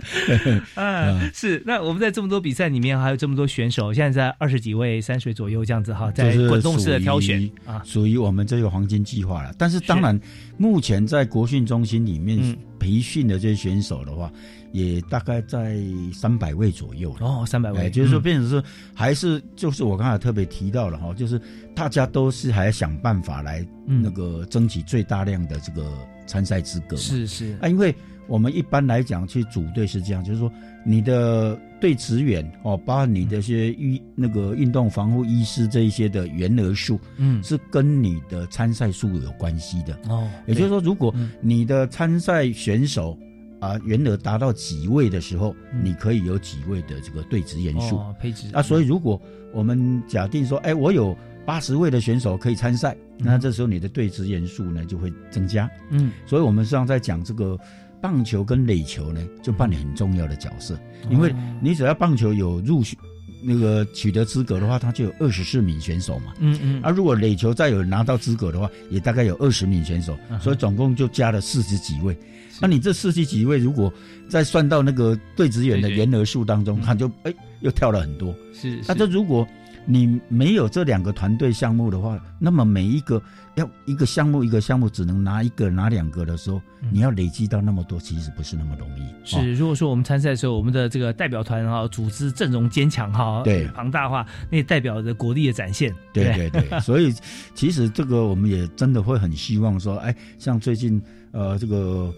嗯，是。那我们在这么多比赛里面，还有这么多选手，现在在二十几位，三十左右这样子哈，在滚动式的挑选啊，
属于我们这个黄金计划了。但是当然，目前在国训中心里面培训的这些选手的话，也大概在三百位左右
哦，三百位，
就是说，变成是还是就是我刚才特别提到了哈，就是大家都是还想办法来那个争取最大量的这个参赛资格。
是是
啊，因为。我们一般来讲去组队是这样，就是说你的对职员哦，包括你的些医那个运动防护医师这一些的员额数，
嗯，
是跟你的参赛数有关系的
哦。
也就是说，如果你的参赛选手啊员额达到几位的时候，你可以有几位的这个对职员数
配置
啊。所以，如果我们假定说，哎，我有八十位的选手可以参赛，那这时候你的对职员数呢就会增加。
嗯，
所以我们实际上在讲这个。棒球跟垒球呢，就扮演很重要的角色，因为你只要棒球有入选那个取得资格的话，他就有二十四名选手嘛。
嗯嗯。
啊如果垒球再有拿到资格的话，也大概有二十名选手，所以总共就加了四十几位。那你这四十几位，如果再算到那个队职员的员额数当中，他就哎又跳了很多。
是。
那这如果你没有这两个团队项目的话，那么每一个要一个项目一个项目只能拿一个拿两个的时候，你要累积到那么多，其实不是那么容易。
是，如果说我们参赛的时候，我们的这个代表团哈，组织阵容坚强哈，
对，
庞大化，那代表着国力的展现。
对对对，所以其实这个我们也真的会很希望说，哎，像最近呃这个。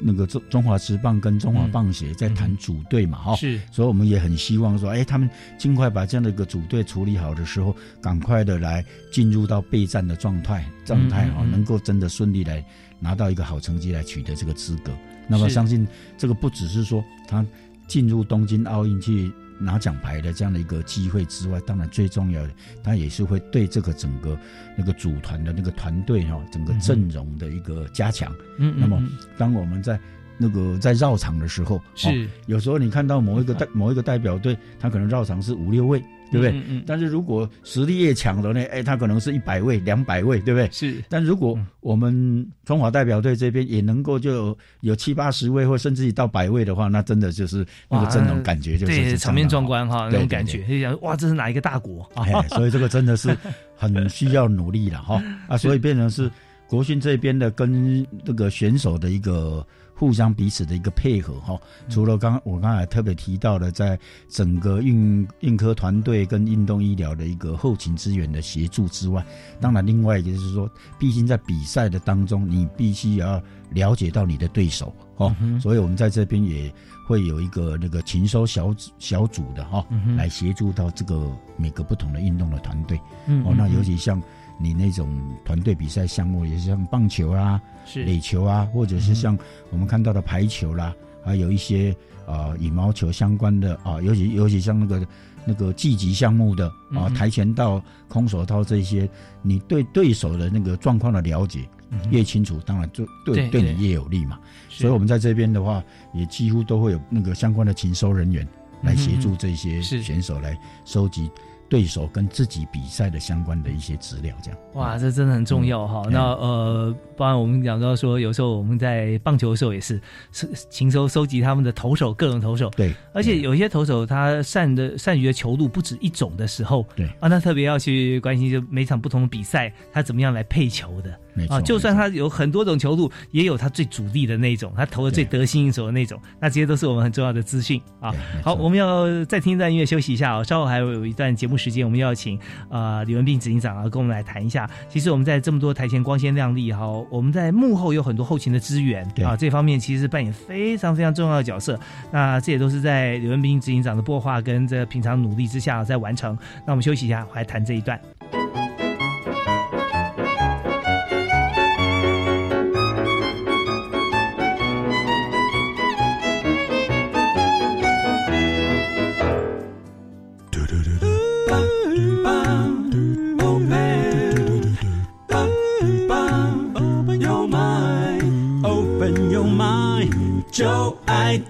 那个中中华职棒跟中华棒协在谈组队嘛，哈，
是，
所以我们也很希望说，哎，他们尽快把这样的一个组队处理好的时候，赶快的来进入到备战的状态状态啊，能够真的顺利来拿到一个好成绩来取得这个资格。那么相信这个不只是说他进入东京奥运去。拿奖牌的这样的一个机会之外，当然最重要的，他也是会对这个整个那个组团的那个团队哈，整个阵容的一个加强。
嗯，
那么当我们在那个在绕场的时候，
是
有时候你看到某一个代某一个代表队，他可能绕场是五六位。对不对？
嗯嗯。
但是如果实力越强的呢？哎，他可能是一百位、两百位，对不对？
是。
但如果我们中华代表队这边也能够就有七八十位，或甚至于到百位的话，那真的就是那个阵容感觉就是
对场面壮观哈，那种感觉就想哇，这是哪一个大国
啊？所以这个真的是很需要努力了哈啊！所以变成是国训这边的跟这个选手的一个互相彼此的一个配合哈，除了刚我刚才特别提到的，在整个运运科团队跟运动医疗的一个后勤资源的协助之外，当然另外一个就是说，毕竟在比赛的当中，你必须要了解到你的对手哦，所以我们在这边也会有一个那个勤收小组小组的哈，来协助到这个每个不同的运动的团队。哦，那尤其像。你那种团队比赛项目，也是像棒球啊、垒球啊，或者是像我们看到的排球啦，还有一些啊羽毛球相关的啊，尤其尤其像那个那个积极项目的啊，跆拳道、空手道这些，你对对手的那个状况的了解越清楚，当然就对对你越有利嘛。所以我们在这边的话，也几乎都会有那个相关的勤收人员来协助这些选手来收集。对手跟自己比赛的相关的一些资料，这样
哇，这真的很重要哈。那呃，不然我们讲到说，有时候我们在棒球的时候也是是勤收收集他们的投手，各种投手。
对，
而且有些投手他善的善于的球路不止一种的时候，
对
啊，那特别要去关心，就每场不同的比赛他怎么样来配球的。
啊，
就算他有很多种球路，也有他最主力的那种，他投的最得心应手的那种，那这些都是我们很重要的资讯啊。好，我们要再听一段音乐休息一下啊，稍后还有一段节目时间，我们要请啊李文斌执行长啊跟我们来谈一下。其实我们在这么多台前光鲜亮丽哈，我们在幕后有很多后勤的资源啊，这方面其实扮演非常非常重要的角色。那这也都是在李文斌执行长的擘画跟这平常努力之下在完成。那我们休息一下，来谈这一段。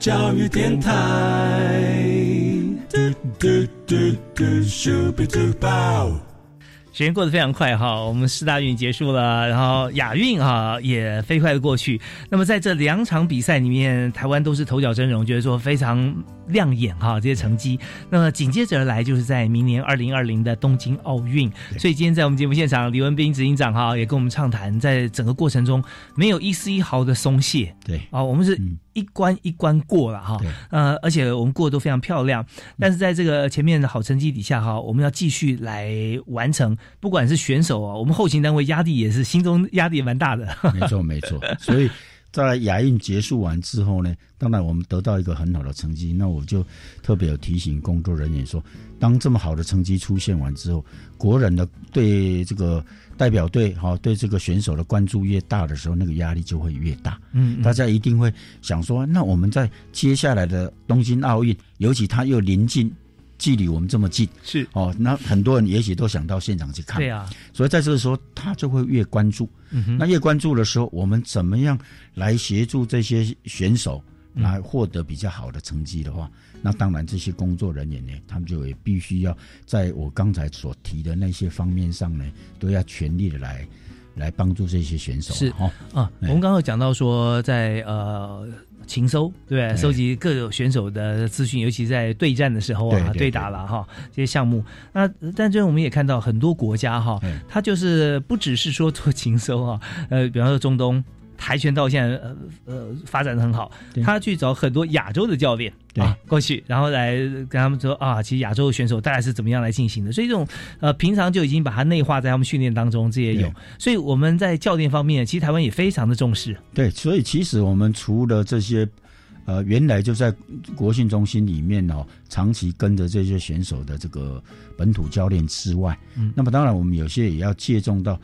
教育电台。
时间过得非常快哈，我们四大运结束了，然后亚运哈也飞快的过去。那么在这两场比赛里面，台湾都是头角峥嵘，觉得说非常。亮眼哈，这些成绩。那么紧接着而来，就是在明年二零二零的东京奥运。所以今天在我们节目现场，李文斌执行长哈也跟我们畅谈，在整个过程中没有一丝一毫的松懈。
对
啊，我们是一关一关过了哈。呃，而且我们过得都非常漂亮。但是在这个前面的好成绩底下哈，我们要继续来完成。不管是选手啊，我们后勤单位压力也是心中压力也蛮大的。
没错，没错。所以。在亚运结束完之后呢，当然我们得到一个很好的成绩，那我就特别有提醒工作人员说，当这么好的成绩出现完之后，国人的对这个代表队哈，对这个选手的关注越大的时候，那个压力就会越大。嗯，大家一定会想说，那我们在接下来的东京奥运，尤其他又临近。距离我们这么近，
是
哦，那很多人也许都想到现场去看，
对啊，
所以在这个时候，他就会越关注。嗯那越关注的时候，我们怎么样来协助这些选手来获得比较好的成绩的话，那当然这些工作人员呢，他们就也必须要在我刚才所提的那些方面上呢，都要全力的来来帮助这些选手。
是
哈
啊，我们刚刚讲到说，在呃。勤搜对，收集各种选手的资讯，尤其在对战的时候啊，对打了哈这些项目。那但是我们也看到很多国家哈，它就是不只是说做 勤搜啊，呃，比方说中东跆拳道现在呃呃发展的很好，他去找很多亚洲的教练啊过去，然后来跟他们说啊，其实亚洲的选手大概是怎么样来进行的。所以这种呃平常就已经把它内化在他们训练当中，这也有。所以我们在教练方面，其实台湾也非常的重视。
对，所以其实我们除了这些。呃，原来就在国训中心里面哦，长期跟着这些选手的这个本土教练之外，嗯，那么当然我们有些也要借重到，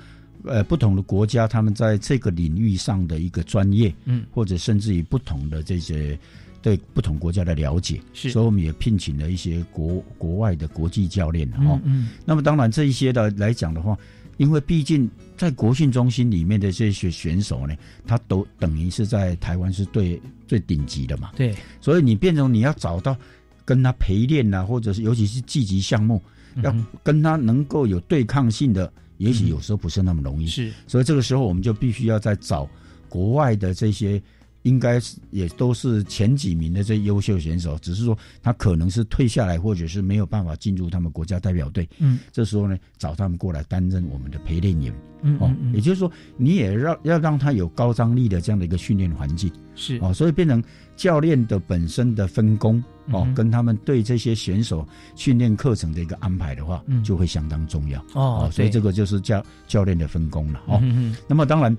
呃，不同的国家他们在这个领域上的一个专业，嗯，或者甚至于不同的这些对不同国家的了解，
是，
所以我们也聘请了一些国国外的国际教练哈，嗯，那么当然这一些的来讲的话。因为毕竟在国训中心里面的这些选手呢，他都等于是在台湾是最最顶级的嘛。
对，
所以你变成你要找到跟他陪练呐，或者是尤其是积极项目，要跟他能够有对抗性的，也许有时候不是那么容易。
是，
所以这个时候我们就必须要再找国外的这些应该是也都是前几名的这优秀选手，只是说他可能是退下来，或者是没有办法进入他们国家代表队。
嗯，
这时候呢，找他们过来担任我们的陪练员。
嗯
哦，也就是说，你也让要让他有高张力的这样的一个训练环境。
是
哦，所以变成教练的本身的分工哦，
嗯
跟他们对这些选手训练课程的一个安排的话，
嗯。
就会相当重要。
哦对
所以这个就是教教练的分工了哦。那么当然，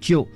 就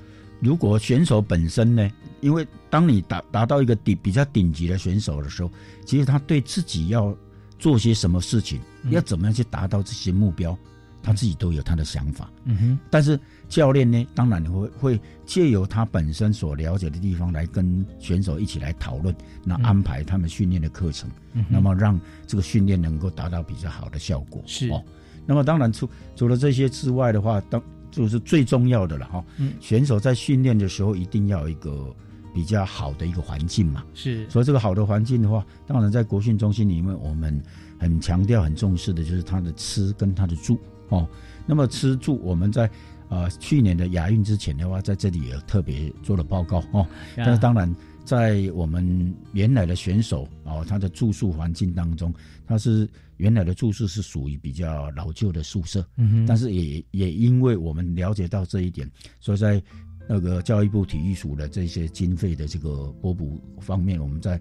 如果选手本身呢，因为当你达达到一个顶比较顶级的选手的时候，其实他对自己要做些什么事情，
嗯。
要怎么样去达到这些目标，他自己都有他的想法。
嗯哼，
但是教练呢，当然会会借由他本身所了解的地方来跟选手一起来讨论，那安排他们训练的课程，
嗯
那么让这个训练能够达到比较好的效果。
是
哦，那么当然除除了这些之外的话，当就是最重要的了哈。
嗯
选手在训练的时候一定要有一个比较好的一个环境嘛。
是
所以这个好的环境的话，当然在国训中心里面，我们很强调、很重视的就是他的吃跟他的住哦。那么吃住，我们在呃去年的亚运之前的话，在这里也特别做了报告哦。但是当然，在我们原来的选手哦，他的住宿环境当中，他是原来的住宿是属于比较老旧的宿舍，
嗯哼
但是也也因为我们了解到这一点，所以在那个教育部体育署的这些经费的这个拨补方面，我们在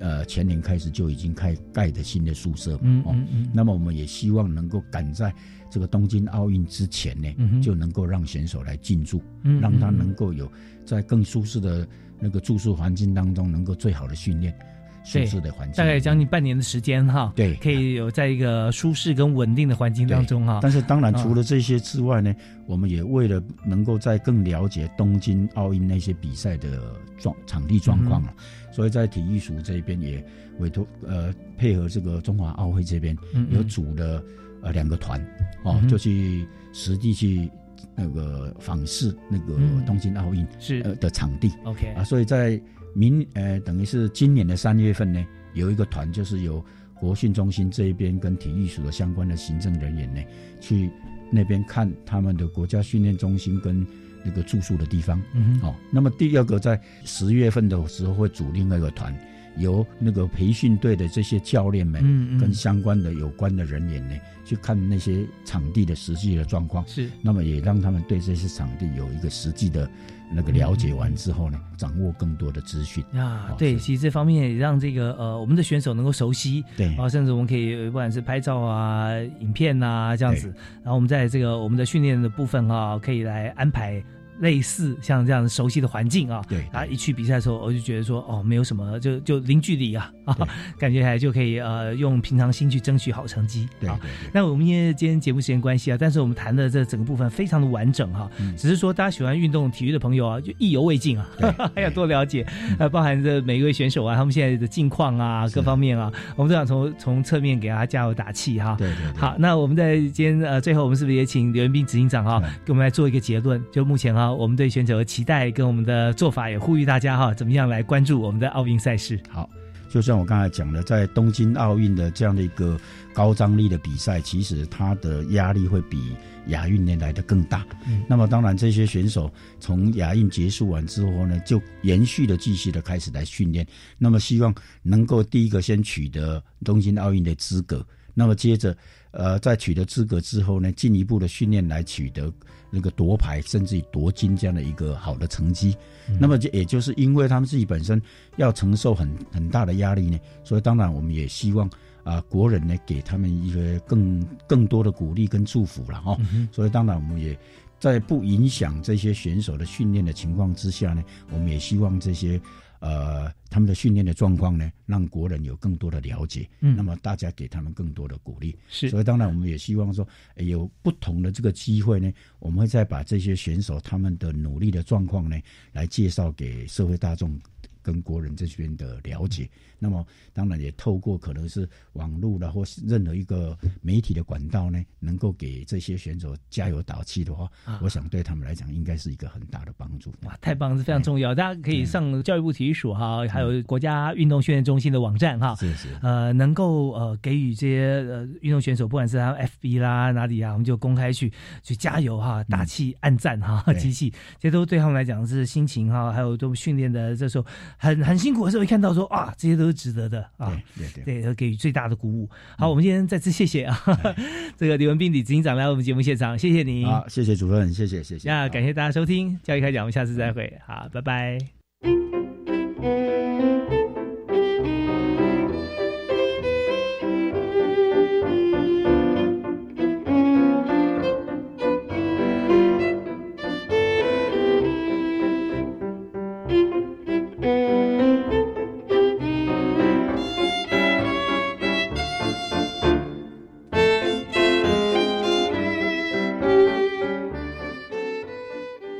呃前年开始就已经开盖的新的宿舍嘛，哦
嗯嗯嗯
那么我们也希望能够赶在这个东京奥运之前呢，
嗯
就能够让选手来进驻，
嗯
让他能够有在更舒适的那个住宿环境当中，能够最好的训练，舒
对
适的环境，
大概将近半年的时间哈，
对。
可以有在一个舒适跟稳定的环境当中哈。
但是当然，
啊
除了这些之外呢，我们也为了能够在更了解东京奥运那些比赛的状场地状况了，
嗯
所以在体育署这边也委托呃配合这个中华奥会这边有组了呃两个团哦
嗯，
就去实地去那个访视那个
嗯。
东京奥运
是。
呃的场地
OK
啊，所以在明呃等于是今年的三月份呢，有一个团就是由国训中心这一边跟体育署的相关的行政人员呢，去那边看他们的国家训练中心跟那个住宿的地方。
嗯哼。
哦，那么第二个在十月份的时候会组另外一个团，由那个培训队的这些教练们
嗯嗯
跟相关的有关的人员呢，去看那些场地的实际的状况。
是，
那么也让他们对这些场地有一个实际的那个了解完之后呢，掌握更多的资讯。
啊，对，其实这方面也让这个呃我们的选手能够熟悉，
对
啊，甚至我们可以不管是拍照啊、影片啊这样子，然后我们在这个我们的训练的部分啊，可以来安排。类似像这样熟悉的环境啊，
对，
然后一去比赛的时候，我就觉得说，哦，没有什么，就就零距离啊，啊，感觉还就可以呃，用平常心去争取好成绩。
对
啊，那我们因为今天节目时间关系啊，但是我们谈的这整个部分非常的完整哈、
嗯。
只是说大家喜欢运动体育的朋友啊，就意犹未尽啊，还 要多了解，
嗯。
呃，包含着每一位选手啊，他们现在的近况啊，各方面啊，我们都想从从侧面给大家加油打气哈。
对对
好，那我们在今天呃最后，我们是不是也请刘元斌执行长哈，给我们来做一个结论？就目前哈，我们对选手的期待跟我们的做法，也呼吁大家哈，怎么样来关注我们的奥运赛事？
好，就像我刚才讲的，在东京奥运的这样的一个高张力的比赛，其实它的压力会比亚运年来的更大。
嗯
那么当然，这些选手从亚运结束完之后呢，就延续的继续的开始来训练。那么希望能够第一个先取得东京奥运的资格，那么接着呃在取得资格之后呢，进一步的训练来取得那个夺牌甚至于夺金这样的一个好的成绩。那么就也就是因为他们自己本身要承受很很大的压力呢，所以当然我们也希望啊、国人呢给他们一个更更多的鼓励跟祝福了哈、
嗯
所以当然我们也在不影响这些选手的训练的情况之下呢，我们也希望这些呃他们的训练的状况呢，让国人有更多的了解。
嗯
那么大家给他们更多的鼓励。
是
所以当然我们也希望说，诶有不同的这个机会呢，我们会再把这些选手他们的努力的状况呢，来介绍给社会大众跟国人这边的了解。那么当然也透过可能是网络啦，或是任何一个媒体的管道呢，能够给这些选手加油打气的话，我想对他们来讲应该是一个很大的帮助。
哇，太棒了，非常重要！大家可以上教育部体育署哈，还有国家运动训练中心的网站哈，
是是，
呃，能够呃给予这些呃运动选手，不管是他 FB 啦哪里啊，我们就公开去去加油哈，打气、按赞哈，机器，这都对他们来讲是心情哈，还有都训练的这时候很很辛苦的时候，一看到说啊，这些都是值得的啊，
对对
对，要给予最大的鼓舞。好，我们今天再次谢谢啊，这个李文斌李执行长来我们节目现场，谢谢你。
好，谢谢主任，谢谢谢谢。
那感谢大家收听教育开讲，我们下次再会，好，拜拜。